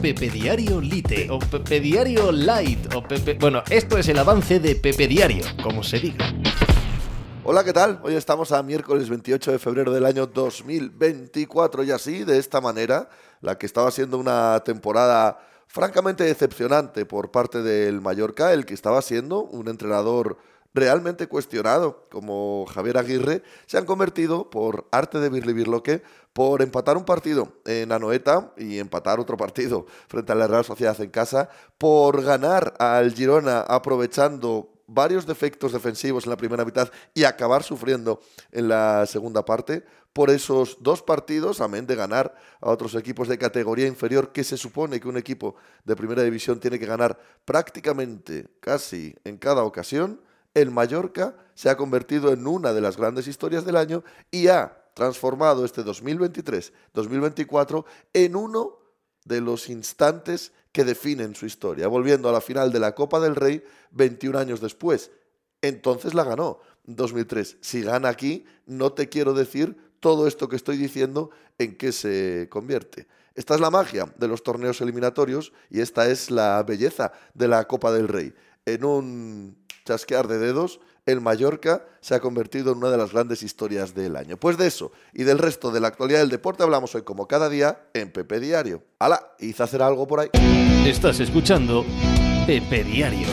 Pepe Diario Lite o Pepe Diario Light o Pepe... Bueno, esto es el avance de Pepe Diario, como se diga. Hola, ¿qué tal? Hoy estamos a miércoles 28 de febrero del año 2024 y así, de esta manera, la que estaba siendo una temporada francamente decepcionante por parte del Mallorca, el que estaba siendo un entrenador realmente cuestionado, como Javier Aguirre, se han convertido, por arte de Birli Birloque, por empatar un partido en Anoeta y empatar otro partido frente a la Real Sociedad en casa, por ganar al Girona aprovechando varios defectos defensivos en la primera mitad y acabar sufriendo en la segunda parte, por esos dos partidos, amén de ganar a otros equipos de categoría inferior, que se supone que un equipo de primera división tiene que ganar prácticamente casi en cada ocasión, el Mallorca se ha convertido en una de las grandes historias del año y ha transformado este 2023-2024 en uno de los instantes que definen su historia, volviendo a la final de la Copa del Rey 21 años después. Entonces la ganó 2003. Si gana aquí, no te quiero decir todo esto que estoy diciendo en qué se convierte. Esta es la magia de los torneos eliminatorios y esta es la belleza de la Copa del Rey. En un chasquear de dedos, el Mallorca se ha convertido en una de las grandes historias del año. Pues de eso y del resto de la actualidad del deporte hablamos hoy como cada día en Pepe Diario. ¡Hala! Hice hacer algo por ahí. Estás escuchando Pepe Diario.